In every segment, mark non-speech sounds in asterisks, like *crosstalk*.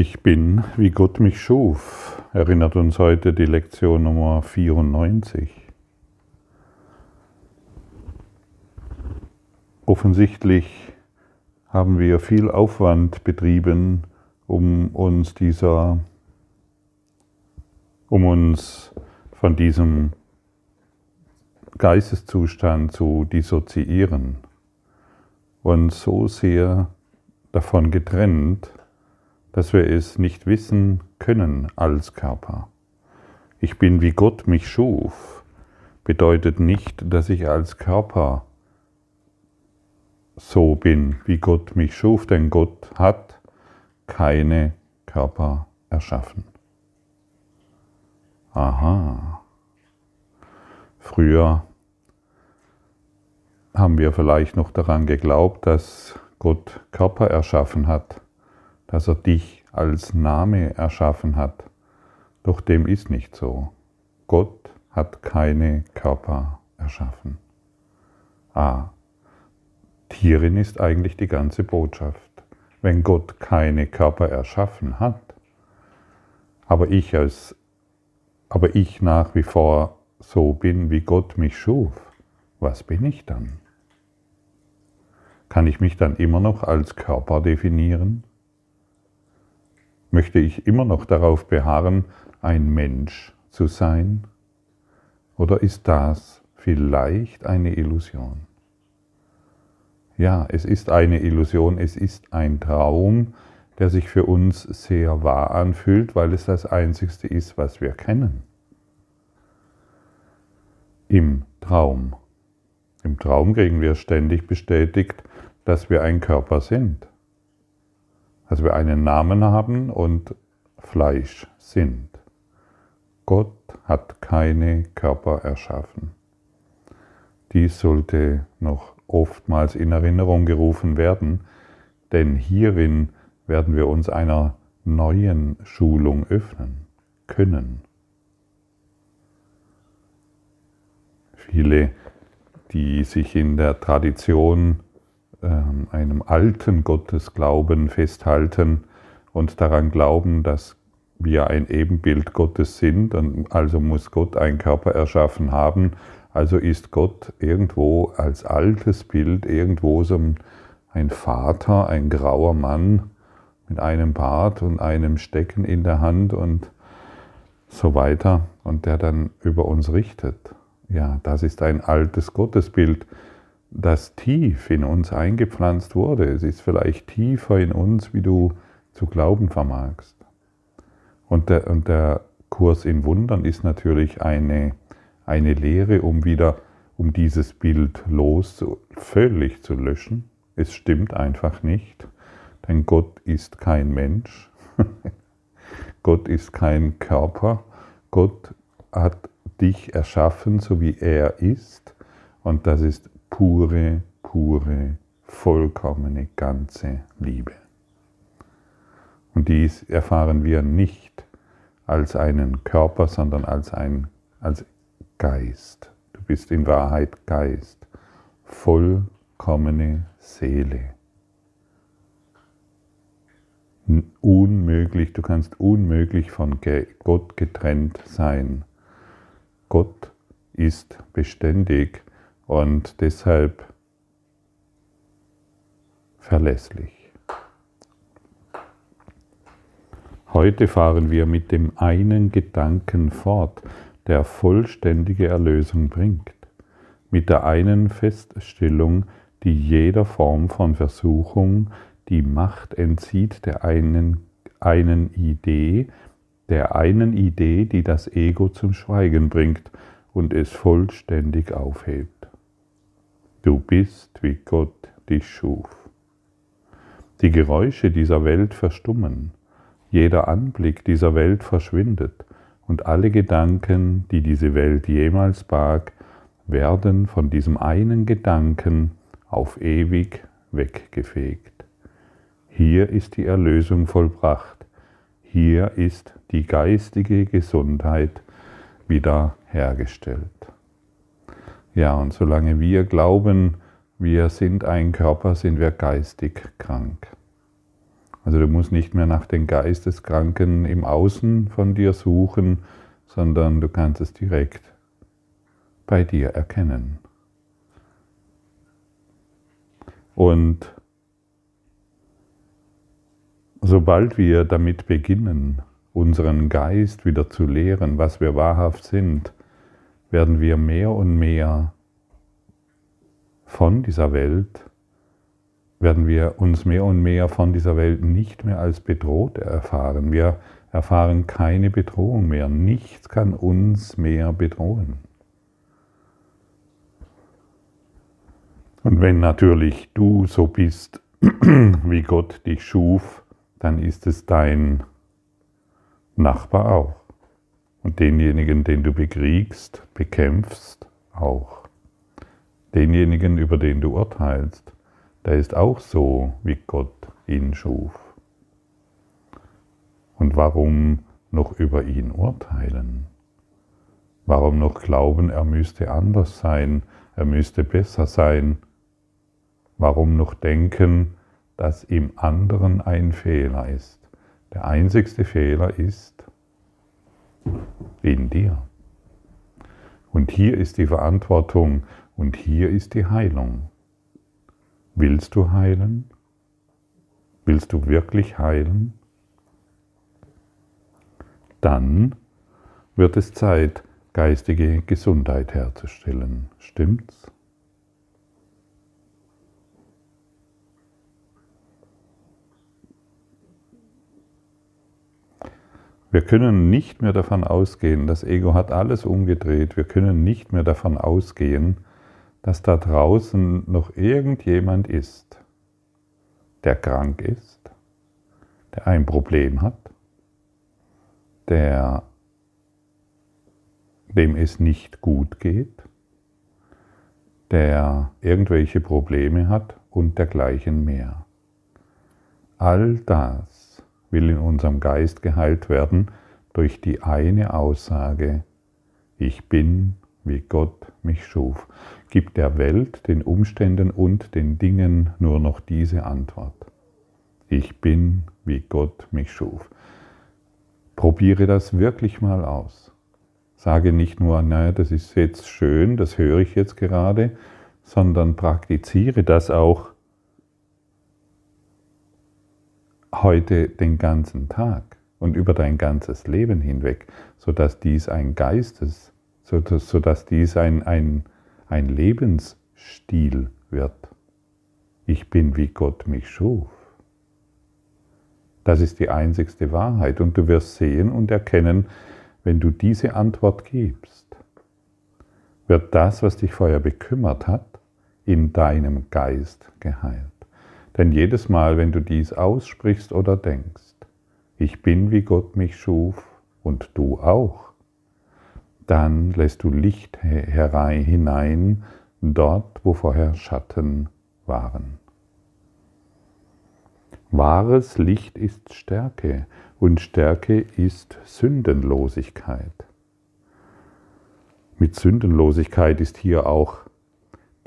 Ich bin, wie Gott mich schuf, erinnert uns heute die Lektion Nummer 94. Offensichtlich haben wir viel Aufwand betrieben, um uns dieser, um uns von diesem Geisteszustand zu dissoziieren und so sehr davon getrennt, dass wir es nicht wissen können als Körper. Ich bin wie Gott mich schuf, bedeutet nicht, dass ich als Körper so bin, wie Gott mich schuf, denn Gott hat keine Körper erschaffen. Aha. Früher haben wir vielleicht noch daran geglaubt, dass Gott Körper erschaffen hat dass er dich als Name erschaffen hat. Doch dem ist nicht so. Gott hat keine Körper erschaffen. Ah, hierin ist eigentlich die ganze Botschaft. Wenn Gott keine Körper erschaffen hat, aber ich als aber ich nach wie vor so bin, wie Gott mich schuf, was bin ich dann? Kann ich mich dann immer noch als Körper definieren? Möchte ich immer noch darauf beharren, ein Mensch zu sein? Oder ist das vielleicht eine Illusion? Ja, es ist eine Illusion, es ist ein Traum, der sich für uns sehr wahr anfühlt, weil es das Einzigste ist, was wir kennen. Im Traum. Im Traum kriegen wir ständig bestätigt, dass wir ein Körper sind dass wir einen Namen haben und Fleisch sind. Gott hat keine Körper erschaffen. Dies sollte noch oftmals in Erinnerung gerufen werden, denn hierin werden wir uns einer neuen Schulung öffnen können. Viele, die sich in der Tradition einem alten Gottesglauben festhalten und daran glauben, dass wir ein Ebenbild Gottes sind, und also muss Gott einen Körper erschaffen haben, also ist Gott irgendwo als altes Bild, irgendwo so ein Vater, ein grauer Mann mit einem Bart und einem Stecken in der Hand und so weiter, und der dann über uns richtet. Ja, das ist ein altes Gottesbild das tief in uns eingepflanzt wurde. Es ist vielleicht tiefer in uns, wie du zu glauben vermagst. Und der, und der Kurs in Wundern ist natürlich eine, eine Lehre, um wieder, um dieses Bild los, völlig zu löschen. Es stimmt einfach nicht, denn Gott ist kein Mensch. *laughs* Gott ist kein Körper. Gott hat dich erschaffen, so wie er ist. Und das ist pure, pure, vollkommene, ganze Liebe. Und dies erfahren wir nicht als einen Körper, sondern als ein als Geist. Du bist in Wahrheit Geist, vollkommene Seele. Unmöglich, du kannst unmöglich von Gott getrennt sein. Gott ist beständig und deshalb verlässlich. Heute fahren wir mit dem einen Gedanken fort, der vollständige Erlösung bringt, mit der einen Feststellung, die jeder Form von Versuchung die Macht entzieht der einen, einen Idee, der einen Idee, die das Ego zum Schweigen bringt und es vollständig aufhebt. Du bist, wie Gott dich schuf. Die Geräusche dieser Welt verstummen, jeder Anblick dieser Welt verschwindet und alle Gedanken, die diese Welt jemals barg, werden von diesem einen Gedanken auf ewig weggefegt. Hier ist die Erlösung vollbracht, hier ist die geistige Gesundheit wiederhergestellt. Ja, und solange wir glauben, wir sind ein Körper, sind wir geistig krank. Also du musst nicht mehr nach den Geisteskranken im Außen von dir suchen, sondern du kannst es direkt bei dir erkennen. Und sobald wir damit beginnen, unseren Geist wieder zu lehren, was wir wahrhaft sind, werden wir mehr und mehr von dieser Welt, werden wir uns mehr und mehr von dieser Welt nicht mehr als bedroht erfahren. Wir erfahren keine Bedrohung mehr. Nichts kann uns mehr bedrohen. Und wenn natürlich du so bist, *clears throat* wie Gott dich schuf, dann ist es dein Nachbar auch. Und denjenigen, den du bekriegst, bekämpfst, auch. Denjenigen, über den du urteilst, der ist auch so, wie Gott ihn schuf. Und warum noch über ihn urteilen? Warum noch glauben, er müsste anders sein, er müsste besser sein? Warum noch denken, dass im anderen ein Fehler ist? Der einzigste Fehler ist in dir. Und hier ist die Verantwortung und hier ist die Heilung. Willst du heilen? Willst du wirklich heilen? Dann wird es Zeit, geistige Gesundheit herzustellen. Stimmt's? Wir können nicht mehr davon ausgehen, das Ego hat alles umgedreht, wir können nicht mehr davon ausgehen, dass da draußen noch irgendjemand ist, der krank ist, der ein Problem hat, der, dem es nicht gut geht, der irgendwelche Probleme hat und dergleichen mehr. All das will in unserem Geist geheilt werden durch die eine Aussage, ich bin, wie Gott mich schuf. Gibt der Welt, den Umständen und den Dingen nur noch diese Antwort. Ich bin, wie Gott mich schuf. Probiere das wirklich mal aus. Sage nicht nur, naja, das ist jetzt schön, das höre ich jetzt gerade, sondern praktiziere das auch heute den ganzen Tag und über dein ganzes Leben hinweg, sodass dies ein Geistes, sodass dies ein, ein, ein Lebensstil wird. Ich bin, wie Gott mich schuf. Das ist die einzigste Wahrheit und du wirst sehen und erkennen, wenn du diese Antwort gibst, wird das, was dich vorher bekümmert hat, in deinem Geist geheilt. Denn jedes Mal, wenn du dies aussprichst oder denkst, ich bin wie Gott mich schuf und du auch, dann lässt du Licht herein, hinein dort, wo vorher Schatten waren. Wahres Licht ist Stärke und Stärke ist Sündenlosigkeit. Mit Sündenlosigkeit ist hier auch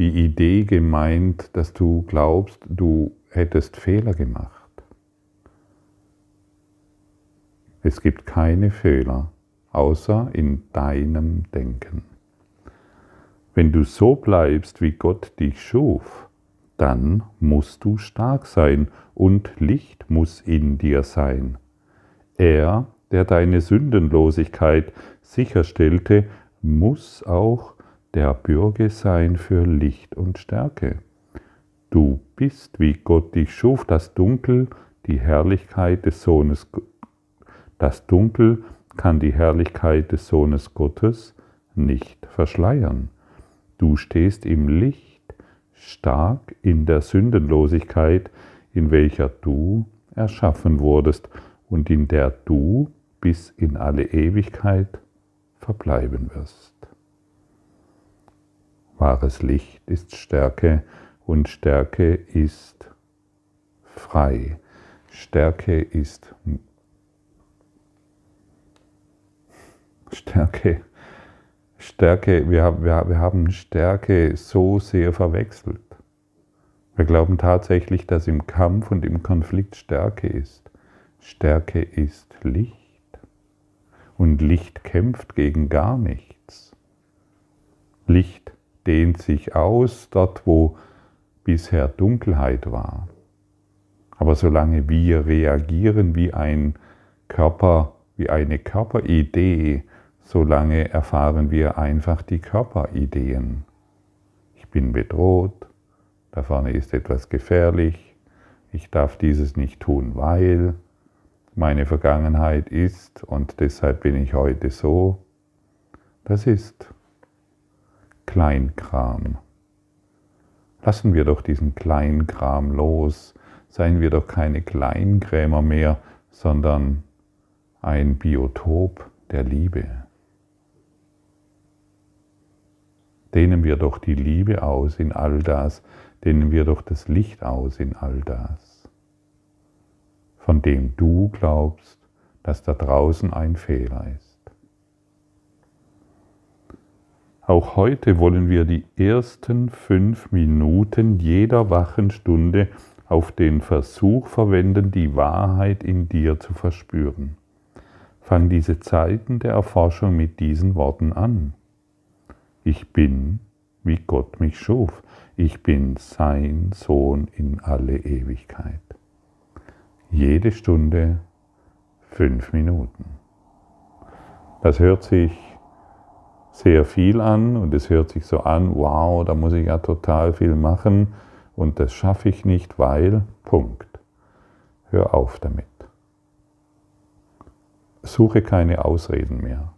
die Idee gemeint, dass du glaubst, du hättest Fehler gemacht. Es gibt keine Fehler, außer in deinem Denken. Wenn du so bleibst, wie Gott dich schuf, dann musst du stark sein und Licht muss in dir sein. Er, der deine Sündenlosigkeit sicherstellte, muss auch der Bürger sein für Licht und Stärke. Du bist, wie Gott dich schuf, das Dunkel, die Herrlichkeit des Sohnes. Das Dunkel kann die Herrlichkeit des Sohnes Gottes nicht verschleiern. Du stehst im Licht, stark in der Sündenlosigkeit, in welcher du erschaffen wurdest und in der du bis in alle Ewigkeit verbleiben wirst. Wahres Licht ist Stärke und Stärke ist frei. Stärke ist Stärke. Stärke, wir, wir, wir haben Stärke so sehr verwechselt. Wir glauben tatsächlich, dass im Kampf und im Konflikt Stärke ist. Stärke ist Licht. Und Licht kämpft gegen gar nichts. Licht dehnt sich aus dort, wo bisher Dunkelheit war. Aber solange wir reagieren wie ein Körper, wie eine Körperidee, solange erfahren wir einfach die Körperideen. Ich bin bedroht, da vorne ist etwas gefährlich, ich darf dieses nicht tun, weil meine Vergangenheit ist und deshalb bin ich heute so. Das ist Kleinkram. Lassen wir doch diesen Kleinkram los, seien wir doch keine Kleinkrämer mehr, sondern ein Biotop der Liebe. Dehnen wir doch die Liebe aus in all das, dehnen wir doch das Licht aus in all das, von dem du glaubst, dass da draußen ein Fehler ist. Auch heute wollen wir die ersten fünf Minuten jeder wachen Stunde auf den Versuch verwenden, die Wahrheit in dir zu verspüren. Fang diese Zeiten der Erforschung mit diesen Worten an. Ich bin, wie Gott mich schuf. Ich bin sein Sohn in alle Ewigkeit. Jede Stunde fünf Minuten. Das hört sich sehr viel an und es hört sich so an, wow, da muss ich ja total viel machen und das schaffe ich nicht, weil, Punkt. Hör auf damit. Suche keine Ausreden mehr.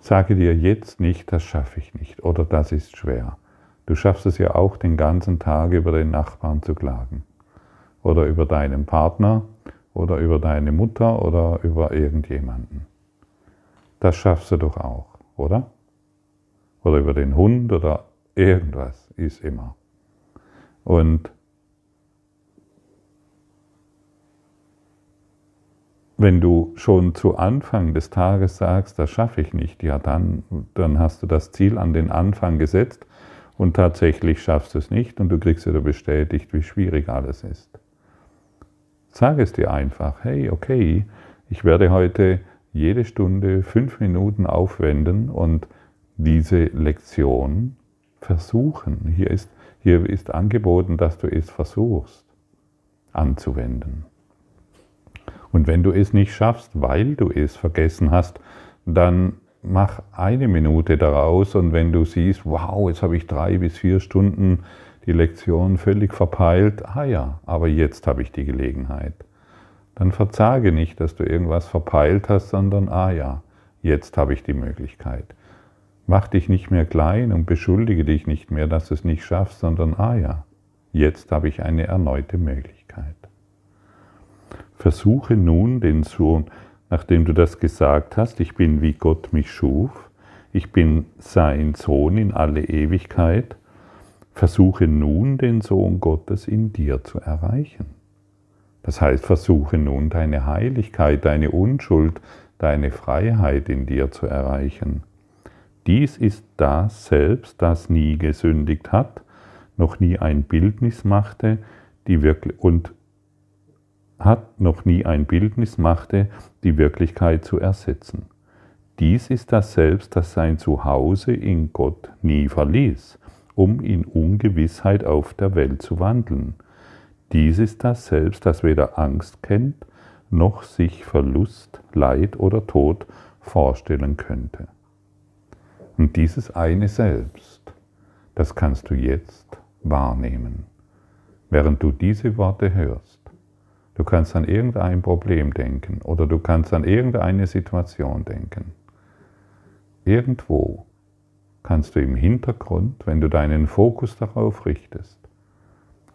Sage dir jetzt nicht, das schaffe ich nicht oder das ist schwer. Du schaffst es ja auch den ganzen Tag über den Nachbarn zu klagen oder über deinen Partner oder über deine Mutter oder über irgendjemanden. Das schaffst du doch auch, oder? Oder über den Hund oder irgendwas ist immer. Und wenn du schon zu Anfang des Tages sagst, das schaffe ich nicht, ja dann, dann hast du das Ziel an den Anfang gesetzt und tatsächlich schaffst du es nicht und du kriegst wieder bestätigt, wie schwierig alles ist. Sag es dir einfach, hey, okay, ich werde heute jede Stunde fünf Minuten aufwenden und diese Lektion versuchen. Hier ist hier ist angeboten, dass du es versuchst anzuwenden. Und wenn du es nicht schaffst, weil du es vergessen hast, dann mach eine Minute daraus und wenn du siehst, wow, jetzt habe ich drei bis vier Stunden die Lektion völlig verpeilt, ah ja, aber jetzt habe ich die Gelegenheit. Dann verzage nicht, dass du irgendwas verpeilt hast, sondern ah ja, jetzt habe ich die Möglichkeit. Mach dich nicht mehr klein und beschuldige dich nicht mehr, dass du es nicht schaffst, sondern, ah ja, jetzt habe ich eine erneute Möglichkeit. Versuche nun den Sohn, nachdem du das gesagt hast, ich bin wie Gott mich schuf, ich bin sein Sohn in alle Ewigkeit, versuche nun den Sohn Gottes in dir zu erreichen. Das heißt, versuche nun deine Heiligkeit, deine Unschuld, deine Freiheit in dir zu erreichen. Dies ist das Selbst, das nie gesündigt hat, noch nie ein Bildnis machte, die wirklich und hat noch nie ein Bildnis machte, die Wirklichkeit zu ersetzen. Dies ist das Selbst, das sein Zuhause in Gott nie verließ, um in Ungewissheit auf der Welt zu wandeln. Dies ist das Selbst, das weder Angst kennt, noch sich Verlust, Leid oder Tod vorstellen könnte. Und dieses eine Selbst, das kannst du jetzt wahrnehmen, während du diese Worte hörst. Du kannst an irgendein Problem denken oder du kannst an irgendeine Situation denken. Irgendwo kannst du im Hintergrund, wenn du deinen Fokus darauf richtest,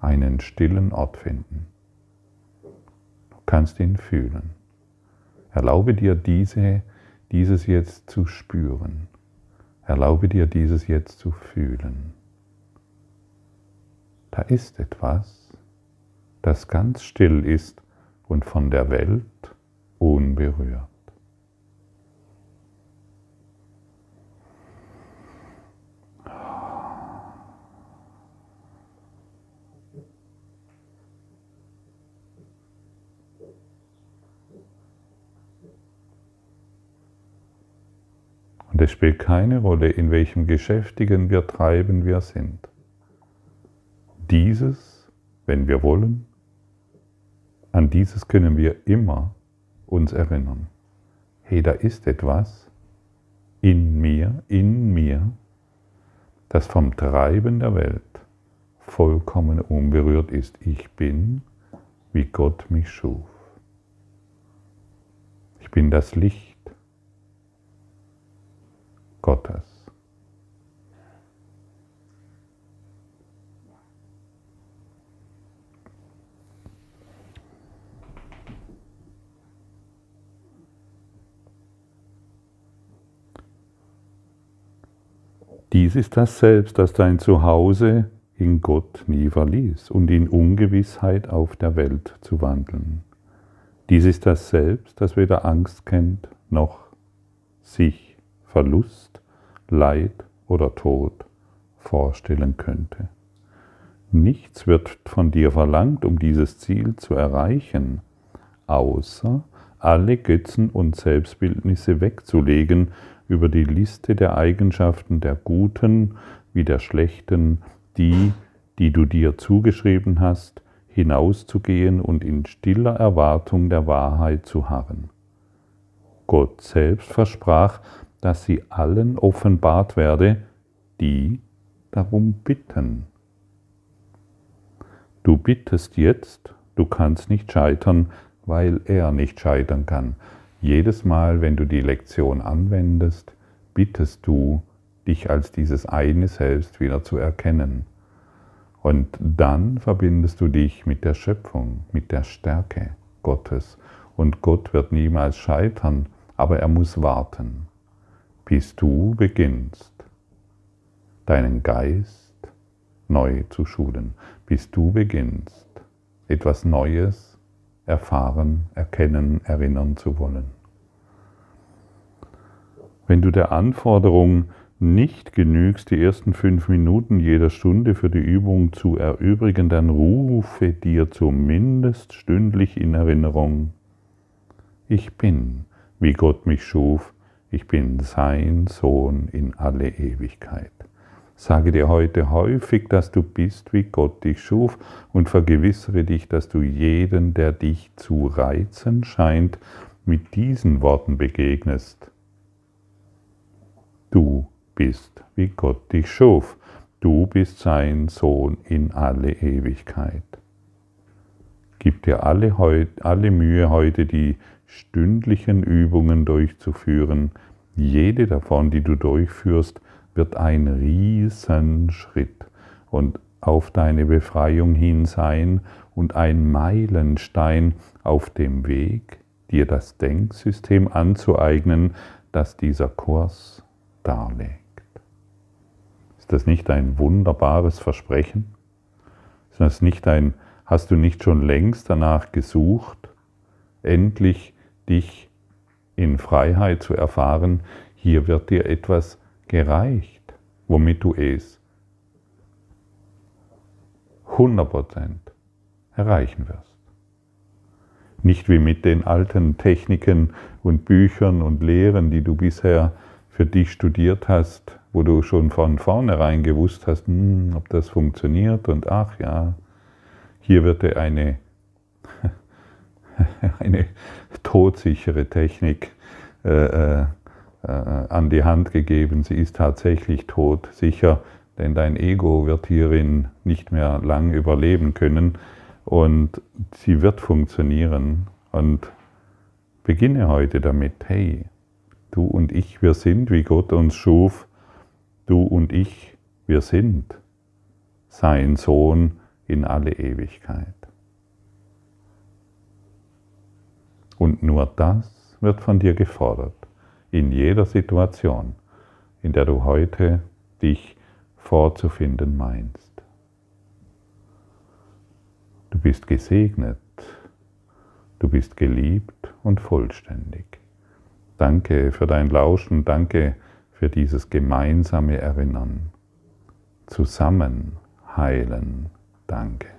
einen stillen Ort finden. Du kannst ihn fühlen. Erlaube dir diese, dieses jetzt zu spüren. Erlaube dir dieses jetzt zu fühlen. Da ist etwas, das ganz still ist und von der Welt unberührt. Und es spielt keine Rolle, in welchem geschäftigen wir treiben wir sind. Dieses, wenn wir wollen, an dieses können wir immer uns erinnern. Hey, da ist etwas in mir, in mir, das vom Treiben der Welt vollkommen unberührt ist. Ich bin, wie Gott mich schuf. Ich bin das Licht Gottes. Dies ist das Selbst, das dein Zuhause in Gott nie verließ und in Ungewissheit auf der Welt zu wandeln. Dies ist das Selbst, das weder Angst kennt noch sich Verlust, Leid oder Tod vorstellen könnte. Nichts wird von dir verlangt, um dieses Ziel zu erreichen, außer alle Götzen und Selbstbildnisse wegzulegen über die Liste der Eigenschaften der Guten wie der Schlechten, die, die du dir zugeschrieben hast, hinauszugehen und in stiller Erwartung der Wahrheit zu harren. Gott selbst versprach, dass sie allen offenbart werde, die darum bitten. Du bittest jetzt, du kannst nicht scheitern, weil er nicht scheitern kann. Jedes Mal, wenn du die Lektion anwendest, bittest du, dich als dieses eine Selbst wieder zu erkennen. Und dann verbindest du dich mit der Schöpfung, mit der Stärke Gottes. Und Gott wird niemals scheitern, aber er muss warten, bis du beginnst, deinen Geist neu zu schulen, bis du beginnst, etwas Neues erfahren, erkennen, erinnern zu wollen. Wenn du der Anforderung nicht genügst, die ersten fünf Minuten jeder Stunde für die Übung zu erübrigen, dann rufe dir zumindest stündlich in Erinnerung, ich bin, wie Gott mich schuf, ich bin sein Sohn in alle Ewigkeit. Sage dir heute häufig, dass du bist, wie Gott dich schuf und vergewissere dich, dass du jeden, der dich zu reizen scheint, mit diesen Worten begegnest. Du bist, wie Gott dich schuf. Du bist sein Sohn in alle Ewigkeit. Gib dir alle, alle Mühe heute, die stündlichen Übungen durchzuführen. Jede davon, die du durchführst, wird ein Riesenschritt und auf deine Befreiung hin sein und ein Meilenstein auf dem Weg, dir das Denksystem anzueignen, das dieser Kurs darlegt. Ist das nicht ein wunderbares Versprechen? Ist das nicht ein, hast du nicht schon längst danach gesucht, endlich dich in Freiheit zu erfahren? Hier wird dir etwas gereicht, womit du es 100% erreichen wirst. Nicht wie mit den alten Techniken und Büchern und Lehren, die du bisher für dich studiert hast, wo du schon von vornherein gewusst hast, hm, ob das funktioniert und ach ja, hier wird dir eine, *laughs* eine todsichere Technik äh, äh äh, an die Hand gegeben. Sie ist tatsächlich tot, sicher, denn dein Ego wird hierin nicht mehr lang überleben können und sie wird funktionieren. Und beginne heute damit, hey, du und ich, wir sind, wie Gott uns schuf, du und ich, wir sind sein Sohn in alle Ewigkeit. Und nur das wird von dir gefordert in jeder Situation, in der du heute dich vorzufinden meinst. Du bist gesegnet, du bist geliebt und vollständig. Danke für dein Lauschen, danke für dieses gemeinsame Erinnern. Zusammen heilen, danke.